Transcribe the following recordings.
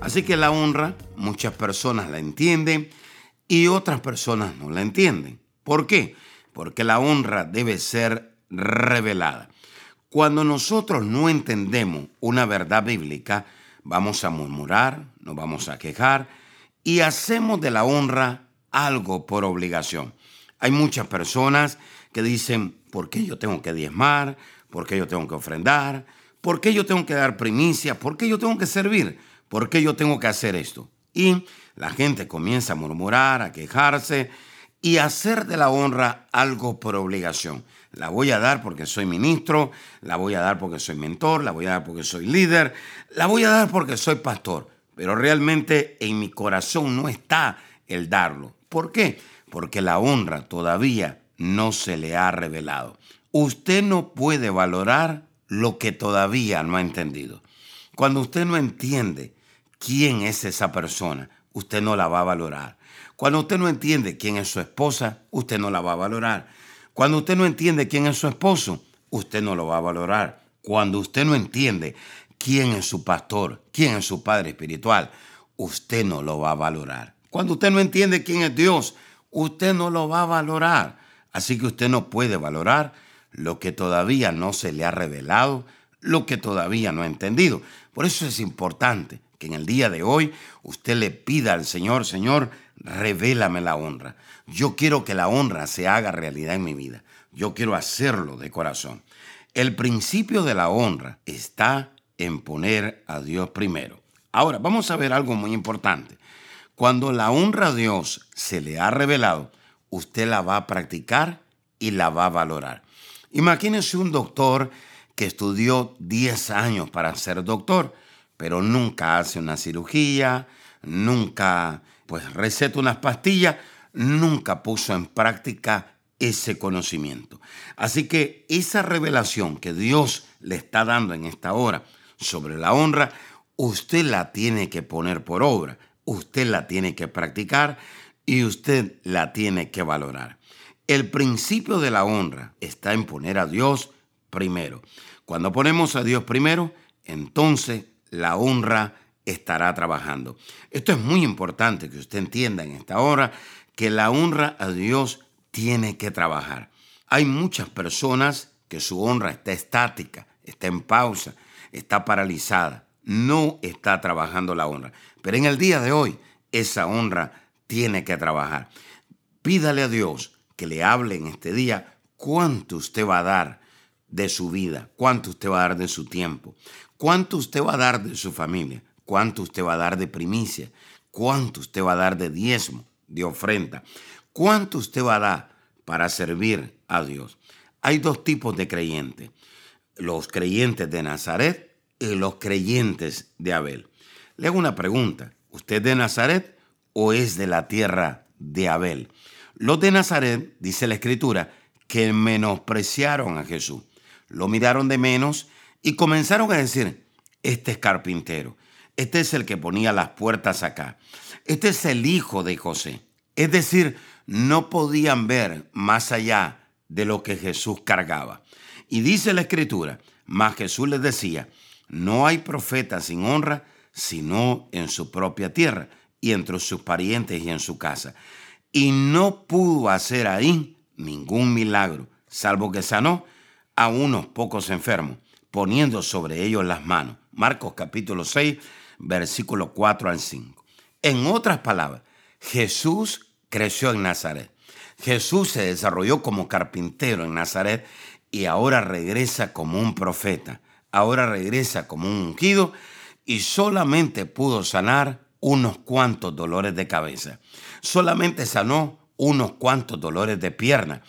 Así que la honra, muchas personas la entienden y otras personas no la entienden. ¿Por qué? Porque la honra debe ser revelada. Cuando nosotros no entendemos una verdad bíblica, vamos a murmurar, nos vamos a quejar y hacemos de la honra algo por obligación. Hay muchas personas que dicen, ¿por qué yo tengo que diezmar? ¿Por qué yo tengo que ofrendar? ¿Por qué yo tengo que dar primicia? ¿Por qué yo tengo que servir? ¿Por qué yo tengo que hacer esto? Y la gente comienza a murmurar, a quejarse y a hacer de la honra algo por obligación. La voy a dar porque soy ministro, la voy a dar porque soy mentor, la voy a dar porque soy líder, la voy a dar porque soy pastor. Pero realmente en mi corazón no está el darlo. ¿Por qué? Porque la honra todavía no se le ha revelado. Usted no puede valorar lo que todavía no ha entendido. Cuando usted no entiende quién es esa persona, usted no la va a valorar. Cuando usted no entiende quién es su esposa, usted no la va a valorar. Cuando usted no entiende quién es su esposo, usted no lo va a valorar. Cuando usted no entiende quién es su pastor, quién es su padre espiritual, usted no lo va a valorar. Cuando usted no entiende quién es Dios, usted no lo va a valorar. Así que usted no puede valorar lo que todavía no se le ha revelado, lo que todavía no ha entendido. Por eso es importante que en el día de hoy usted le pida al Señor, Señor, revélame la honra. Yo quiero que la honra se haga realidad en mi vida. Yo quiero hacerlo de corazón. El principio de la honra está en poner a Dios primero. Ahora, vamos a ver algo muy importante. Cuando la honra a Dios se le ha revelado, usted la va a practicar y la va a valorar. Imagínense un doctor que estudió 10 años para ser doctor pero nunca hace una cirugía, nunca pues receta unas pastillas, nunca puso en práctica ese conocimiento. Así que esa revelación que Dios le está dando en esta hora sobre la honra, usted la tiene que poner por obra, usted la tiene que practicar y usted la tiene que valorar. El principio de la honra está en poner a Dios primero. Cuando ponemos a Dios primero, entonces la honra estará trabajando. Esto es muy importante que usted entienda en esta hora que la honra a Dios tiene que trabajar. Hay muchas personas que su honra está estática, está en pausa, está paralizada, no está trabajando la honra. Pero en el día de hoy, esa honra tiene que trabajar. Pídale a Dios que le hable en este día cuánto usted va a dar de su vida, cuánto usted va a dar de su tiempo, ¿Cuánto usted va a dar de su familia? ¿Cuánto usted va a dar de primicia? ¿Cuánto usted va a dar de diezmo, de ofrenda? ¿Cuánto usted va a dar para servir a Dios? Hay dos tipos de creyentes, los creyentes de Nazaret y los creyentes de Abel. Le hago una pregunta, ¿usted es de Nazaret o es de la tierra de Abel? Los de Nazaret, dice la escritura, que menospreciaron a Jesús, lo miraron de menos y comenzaron a decir, este es carpintero, este es el que ponía las puertas acá, este es el hijo de José. Es decir, no podían ver más allá de lo que Jesús cargaba. Y dice la escritura, mas Jesús les decía, no hay profeta sin honra sino en su propia tierra y entre sus parientes y en su casa. Y no pudo hacer ahí ningún milagro, salvo que sanó a unos pocos enfermos poniendo sobre ellos las manos. Marcos capítulo 6, versículo 4 al 5. En otras palabras, Jesús creció en Nazaret. Jesús se desarrolló como carpintero en Nazaret y ahora regresa como un profeta. Ahora regresa como un ungido y solamente pudo sanar unos cuantos dolores de cabeza. Solamente sanó unos cuantos dolores de pierna.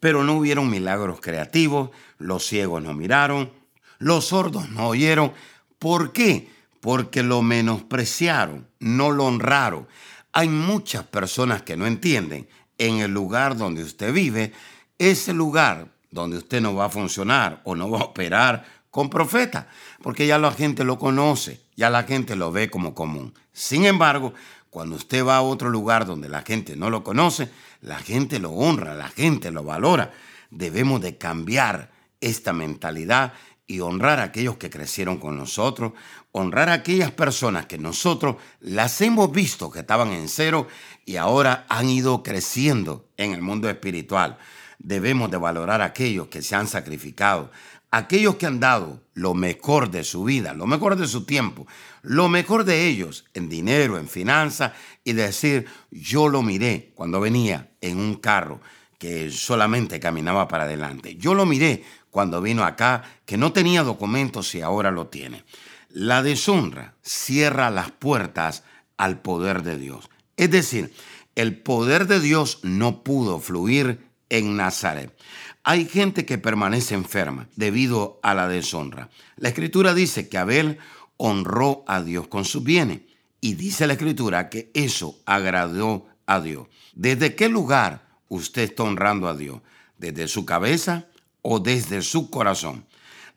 Pero no hubieron milagros creativos, los ciegos no miraron, los sordos no oyeron. ¿Por qué? porque lo menospreciaron, no lo honraron. Hay muchas personas que no entienden en el lugar donde usted vive, ese lugar donde usted no va a funcionar o no va a operar con profeta, porque ya la gente lo conoce, ya la gente lo ve como común. Sin embargo, cuando usted va a otro lugar donde la gente no lo conoce, la gente lo honra, la gente lo valora. Debemos de cambiar esta mentalidad y honrar a aquellos que crecieron con nosotros, honrar a aquellas personas que nosotros las hemos visto que estaban en cero y ahora han ido creciendo en el mundo espiritual. Debemos de valorar a aquellos que se han sacrificado, aquellos que han dado lo mejor de su vida, lo mejor de su tiempo, lo mejor de ellos en dinero, en finanzas y decir, yo lo miré cuando venía en un carro que solamente caminaba para adelante. Yo lo miré cuando vino acá, que no tenía documentos y ahora lo tiene. La deshonra cierra las puertas al poder de Dios. Es decir, el poder de Dios no pudo fluir en Nazaret. Hay gente que permanece enferma debido a la deshonra. La escritura dice que Abel honró a Dios con sus bienes y dice la escritura que eso agradó a Dios. ¿Desde qué lugar usted está honrando a Dios? ¿Desde su cabeza o desde su corazón?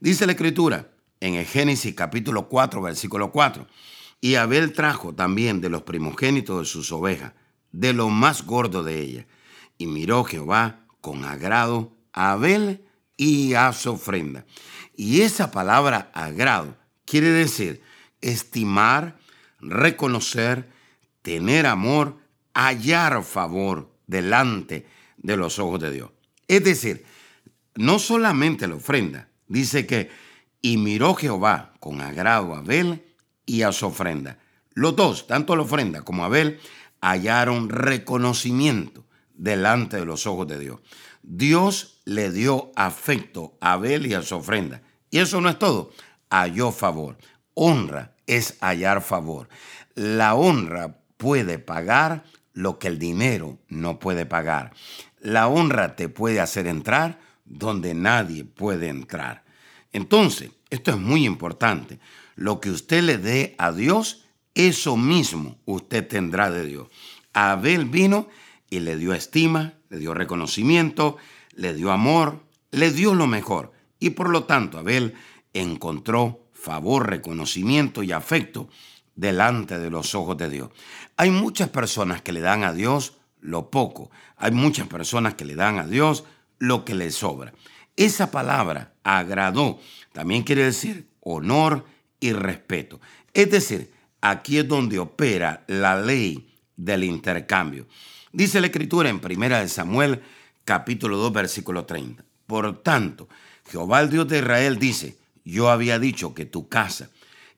Dice la escritura en el Génesis capítulo 4, versículo 4. Y Abel trajo también de los primogénitos de sus ovejas, de lo más gordo de ellas. Y miró Jehová con agrado a Abel y a su ofrenda. Y esa palabra agrado quiere decir estimar, reconocer, tener amor, hallar favor delante de los ojos de Dios. Es decir, no solamente la ofrenda, dice que y miró Jehová con agrado a Abel y a su ofrenda. Los dos, tanto la ofrenda como Abel, hallaron reconocimiento delante de los ojos de Dios. Dios le dio afecto a Abel y a su ofrenda. Y eso no es todo, halló favor. Honra es hallar favor. La honra puede pagar lo que el dinero no puede pagar. La honra te puede hacer entrar donde nadie puede entrar. Entonces, esto es muy importante. Lo que usted le dé a Dios, eso mismo usted tendrá de Dios. Abel vino y le dio estima, le dio reconocimiento, le dio amor, le dio lo mejor. Y por lo tanto, Abel encontró favor, reconocimiento y afecto delante de los ojos de Dios. Hay muchas personas que le dan a Dios lo poco. Hay muchas personas que le dan a Dios lo que le sobra. Esa palabra agradó también quiere decir honor y respeto. Es decir, aquí es donde opera la ley del intercambio. Dice la escritura en 1 Samuel capítulo 2 versículo 30. Por tanto, Jehová el Dios de Israel dice, yo había dicho que tu casa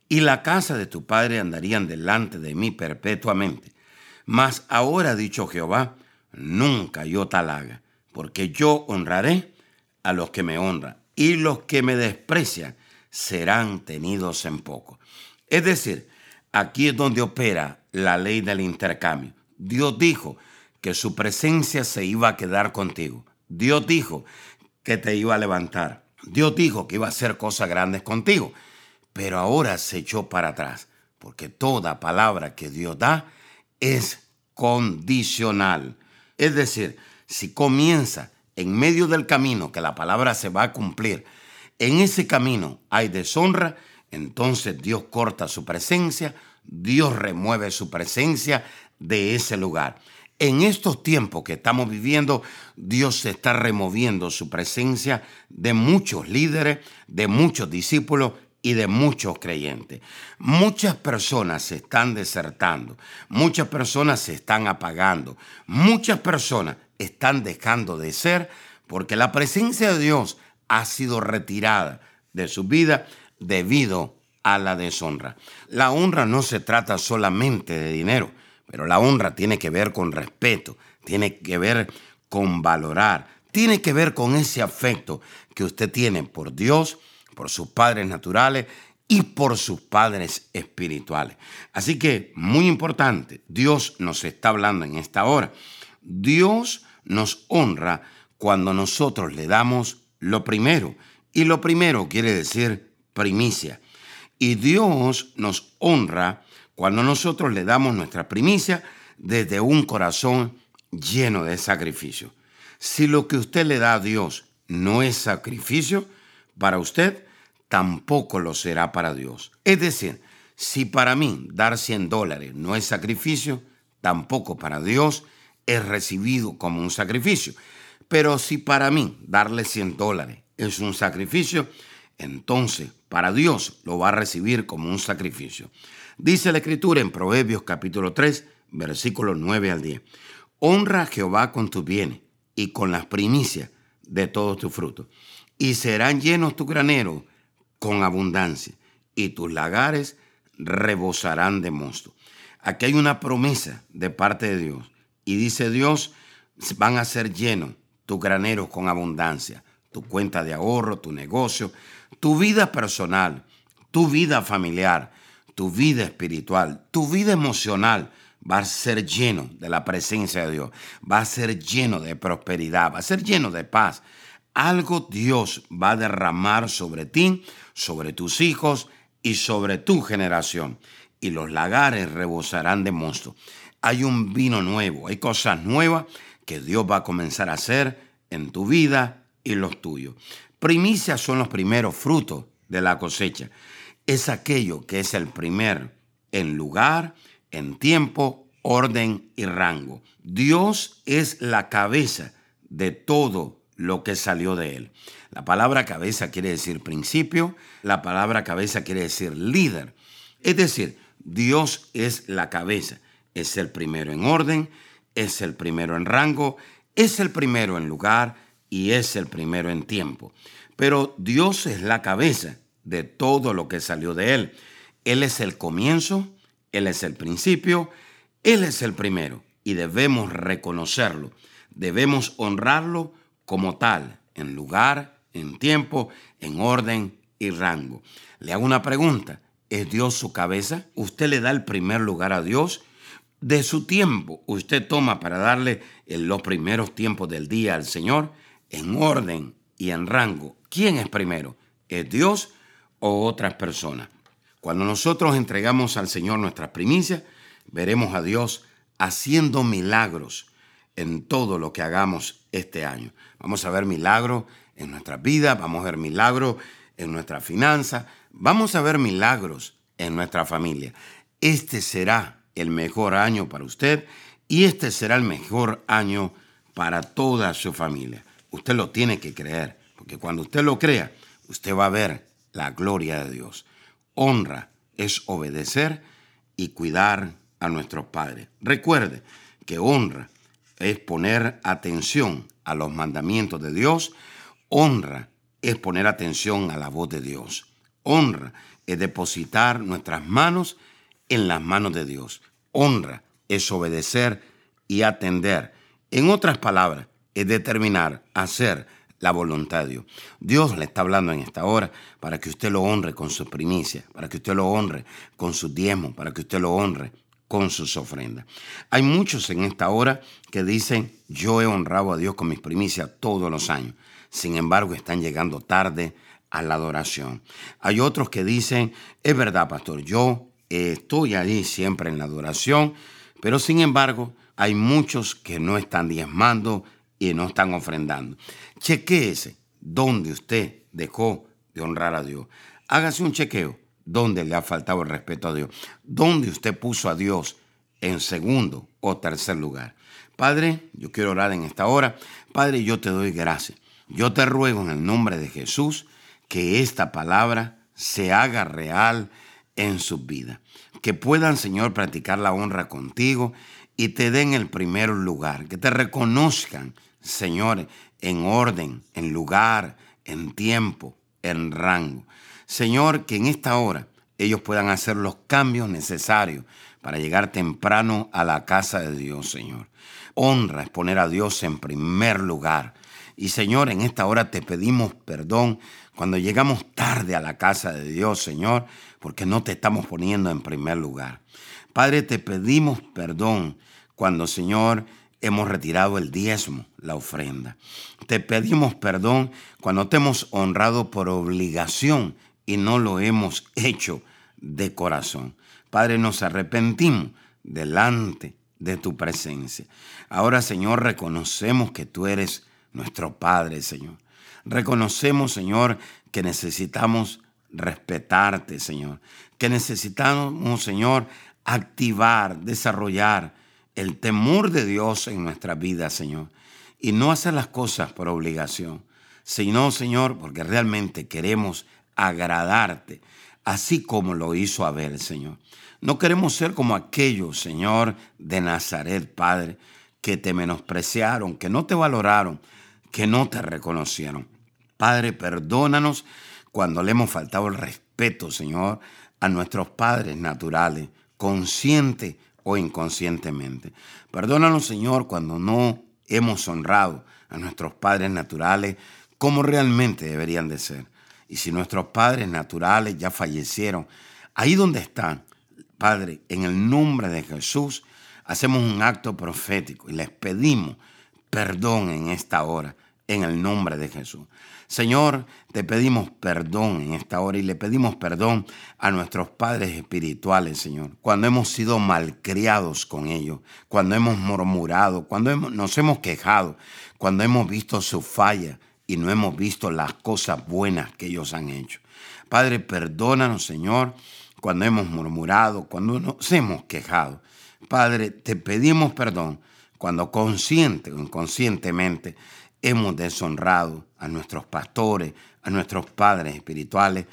y la casa de tu padre andarían delante de mí perpetuamente. Mas ahora dicho Jehová, nunca yo tal haga, porque yo honraré a los que me honran, y los que me desprecian serán tenidos en poco. Es decir, aquí es donde opera la ley del intercambio. Dios dijo que su presencia se iba a quedar contigo. Dios dijo que te iba a levantar. Dios dijo que iba a hacer cosas grandes contigo. Pero ahora se echó para atrás, porque toda palabra que Dios da es condicional. Es decir, si comienza en medio del camino que la palabra se va a cumplir, en ese camino hay deshonra, entonces Dios corta su presencia, Dios remueve su presencia de ese lugar. En estos tiempos que estamos viviendo, Dios está removiendo su presencia de muchos líderes, de muchos discípulos y de muchos creyentes. Muchas personas se están desertando, muchas personas se están apagando, muchas personas están dejando de ser porque la presencia de Dios ha sido retirada de su vida debido a la deshonra. La honra no se trata solamente de dinero, pero la honra tiene que ver con respeto, tiene que ver con valorar, tiene que ver con ese afecto que usted tiene por Dios, por sus padres naturales y por sus padres espirituales. Así que, muy importante, Dios nos está hablando en esta hora. Dios nos honra cuando nosotros le damos lo primero. Y lo primero quiere decir primicia. Y Dios nos honra cuando nosotros le damos nuestra primicia desde un corazón lleno de sacrificio. Si lo que usted le da a Dios no es sacrificio, para usted tampoco lo será para Dios. Es decir, si para mí dar 100 dólares no es sacrificio, tampoco para Dios es recibido como un sacrificio. Pero si para mí darle 100 dólares es un sacrificio, entonces para Dios lo va a recibir como un sacrificio. Dice la Escritura en Proverbios capítulo 3, versículos 9 al 10. Honra a Jehová con tus bienes y con las primicias de todos tus frutos, y serán llenos tu granero con abundancia, y tus lagares rebosarán de mosto. Aquí hay una promesa de parte de Dios, y dice Dios, van a ser llenos tus graneros con abundancia, tu cuenta de ahorro, tu negocio, tu vida personal, tu vida familiar, tu vida espiritual, tu vida emocional va a ser lleno de la presencia de Dios, va a ser lleno de prosperidad, va a ser lleno de paz. Algo Dios va a derramar sobre ti, sobre tus hijos y sobre tu generación. Y los lagares rebosarán de monstruos. Hay un vino nuevo, hay cosas nuevas que Dios va a comenzar a hacer en tu vida y los tuyos. Primicias son los primeros frutos de la cosecha. Es aquello que es el primer en lugar, en tiempo, orden y rango. Dios es la cabeza de todo lo que salió de él. La palabra cabeza quiere decir principio, la palabra cabeza quiere decir líder. Es decir, Dios es la cabeza, es el primero en orden, es el primero en rango, es el primero en lugar y es el primero en tiempo. Pero Dios es la cabeza de todo lo que salió de Él. Él es el comienzo, Él es el principio, Él es el primero y debemos reconocerlo, debemos honrarlo como tal, en lugar, en tiempo, en orden y rango. Le hago una pregunta, ¿es Dios su cabeza? ¿Usted le da el primer lugar a Dios? De su tiempo, usted toma para darle en los primeros tiempos del día al Señor en orden y en rango. ¿Quién es primero? ¿Es Dios o otras personas? Cuando nosotros entregamos al Señor nuestras primicias, veremos a Dios haciendo milagros en todo lo que hagamos este año. Vamos a ver milagros en nuestras vidas, vamos a ver milagros en nuestra finanza, vamos a ver milagros en nuestra familia. Este será el mejor año para usted y este será el mejor año para toda su familia. Usted lo tiene que creer, porque cuando usted lo crea, usted va a ver la gloria de Dios. Honra es obedecer y cuidar a nuestros padres. Recuerde que honra es poner atención a los mandamientos de Dios. Honra es poner atención a la voz de Dios. Honra es depositar nuestras manos en las manos de Dios. Honra es obedecer y atender. En otras palabras, es determinar, hacer la voluntad de Dios. Dios le está hablando en esta hora para que usted lo honre con sus primicias, para que usted lo honre con sus diezmos, para que usted lo honre con sus ofrendas. Hay muchos en esta hora que dicen, yo he honrado a Dios con mis primicias todos los años. Sin embargo, están llegando tarde a la adoración. Hay otros que dicen, es verdad, pastor, yo estoy allí siempre en la adoración, pero sin embargo, hay muchos que no están diezmando y no están ofrendando. Chequéese dónde usted dejó de honrar a Dios. Hágase un chequeo dónde le ha faltado el respeto a Dios, dónde usted puso a Dios en segundo o tercer lugar. Padre, yo quiero orar en esta hora. Padre, yo te doy gracias. Yo te ruego en el nombre de Jesús que esta palabra se haga real en sus vidas. Que puedan, Señor, practicar la honra contigo y te den el primer lugar. Que te reconozcan, Señor, en orden, en lugar, en tiempo, en rango. Señor, que en esta hora ellos puedan hacer los cambios necesarios para llegar temprano a la casa de Dios, Señor. Honra es poner a Dios en primer lugar. Y Señor, en esta hora te pedimos perdón cuando llegamos tarde a la casa de Dios, Señor, porque no te estamos poniendo en primer lugar. Padre, te pedimos perdón cuando, Señor, hemos retirado el diezmo, la ofrenda. Te pedimos perdón cuando te hemos honrado por obligación y no lo hemos hecho de corazón. Padre, nos arrepentimos delante de tu presencia. Ahora, Señor, reconocemos que tú eres nuestro Padre, Señor. Reconocemos, Señor, que necesitamos respetarte, Señor. Que necesitamos, Señor, activar, desarrollar el temor de Dios en nuestra vida, Señor. Y no hacer las cosas por obligación, sino, Señor, porque realmente queremos agradarte, así como lo hizo Abel, Señor. No queremos ser como aquellos, Señor, de Nazaret, Padre, que te menospreciaron, que no te valoraron, que no te reconocieron. Padre, perdónanos cuando le hemos faltado el respeto, Señor, a nuestros padres naturales, consciente o inconscientemente. Perdónanos, Señor, cuando no hemos honrado a nuestros padres naturales como realmente deberían de ser. Y si nuestros padres naturales ya fallecieron, ahí donde están, Padre, en el nombre de Jesús, hacemos un acto profético y les pedimos perdón en esta hora, en el nombre de Jesús. Señor, te pedimos perdón en esta hora y le pedimos perdón a nuestros padres espirituales, Señor, cuando hemos sido malcriados con ellos, cuando hemos murmurado, cuando nos hemos quejado, cuando hemos visto su falla y no hemos visto las cosas buenas que ellos han hecho. Padre, perdónanos, Señor, cuando hemos murmurado, cuando nos hemos quejado. Padre, te pedimos perdón cuando consciente o inconscientemente hemos deshonrado a nuestros pastores, a nuestros padres espirituales,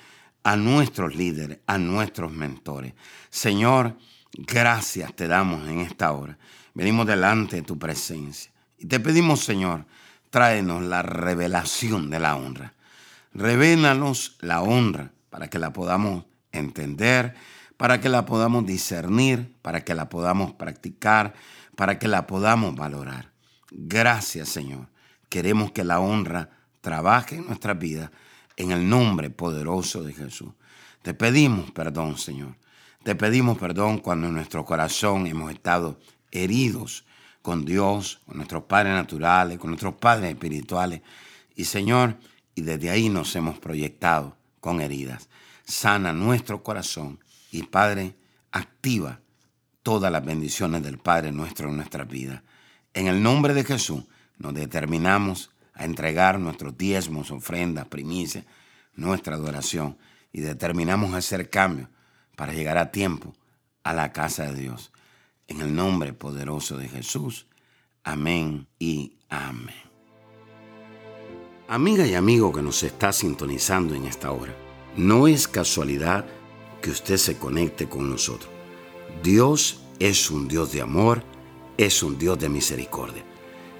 a nuestros líderes, a nuestros mentores. Señor, gracias te damos en esta hora. Venimos delante de tu presencia y te pedimos, Señor, tráenos la revelación de la honra. Revélanos la honra para que la podamos entender, para que la podamos discernir, para que la podamos practicar, para que la podamos valorar. Gracias, Señor. Queremos que la honra trabaje en nuestra vida en el nombre poderoso de Jesús. Te pedimos perdón, Señor. Te pedimos perdón cuando en nuestro corazón hemos estado heridos con Dios, con nuestros padres naturales, con nuestros padres espirituales. Y Señor, y desde ahí nos hemos proyectado con heridas. Sana nuestro corazón y Padre, activa todas las bendiciones del Padre nuestro en nuestra vida. En el nombre de Jesús nos determinamos a entregar nuestros diezmos, ofrendas, primicias, nuestra adoración y determinamos hacer cambios para llegar a tiempo a la casa de Dios. En el nombre poderoso de Jesús. Amén y amén. Amiga y amigo que nos está sintonizando en esta hora, no es casualidad que usted se conecte con nosotros. Dios es un Dios de amor, es un Dios de misericordia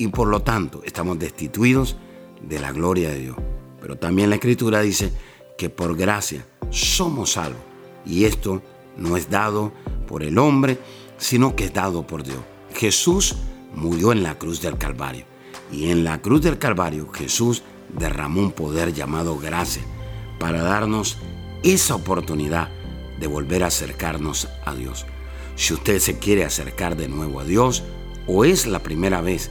y por lo tanto estamos destituidos de la gloria de Dios. Pero también la Escritura dice que por gracia somos salvos. Y esto no es dado por el hombre, sino que es dado por Dios. Jesús murió en la cruz del Calvario. Y en la cruz del Calvario Jesús derramó un poder llamado gracia para darnos esa oportunidad de volver a acercarnos a Dios. Si usted se quiere acercar de nuevo a Dios o es la primera vez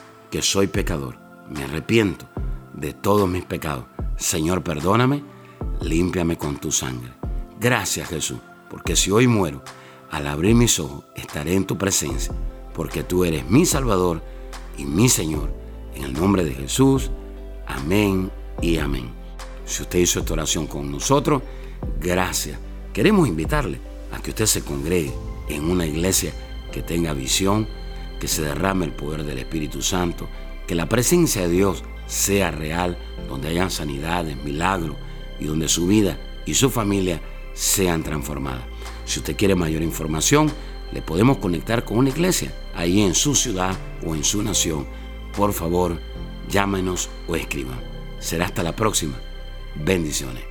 que soy pecador, me arrepiento de todos mis pecados. Señor, perdóname, límpiame con tu sangre. Gracias Jesús, porque si hoy muero, al abrir mis ojos estaré en tu presencia, porque tú eres mi Salvador y mi Señor. En el nombre de Jesús, amén y amén. Si usted hizo esta oración con nosotros, gracias. Queremos invitarle a que usted se congregue en una iglesia que tenga visión, que se derrame el poder del Espíritu Santo, que la presencia de Dios sea real, donde hayan sanidades, milagros y donde su vida y su familia sean transformadas. Si usted quiere mayor información, le podemos conectar con una iglesia ahí en su ciudad o en su nación. Por favor, llámenos o escriban. Será hasta la próxima. Bendiciones.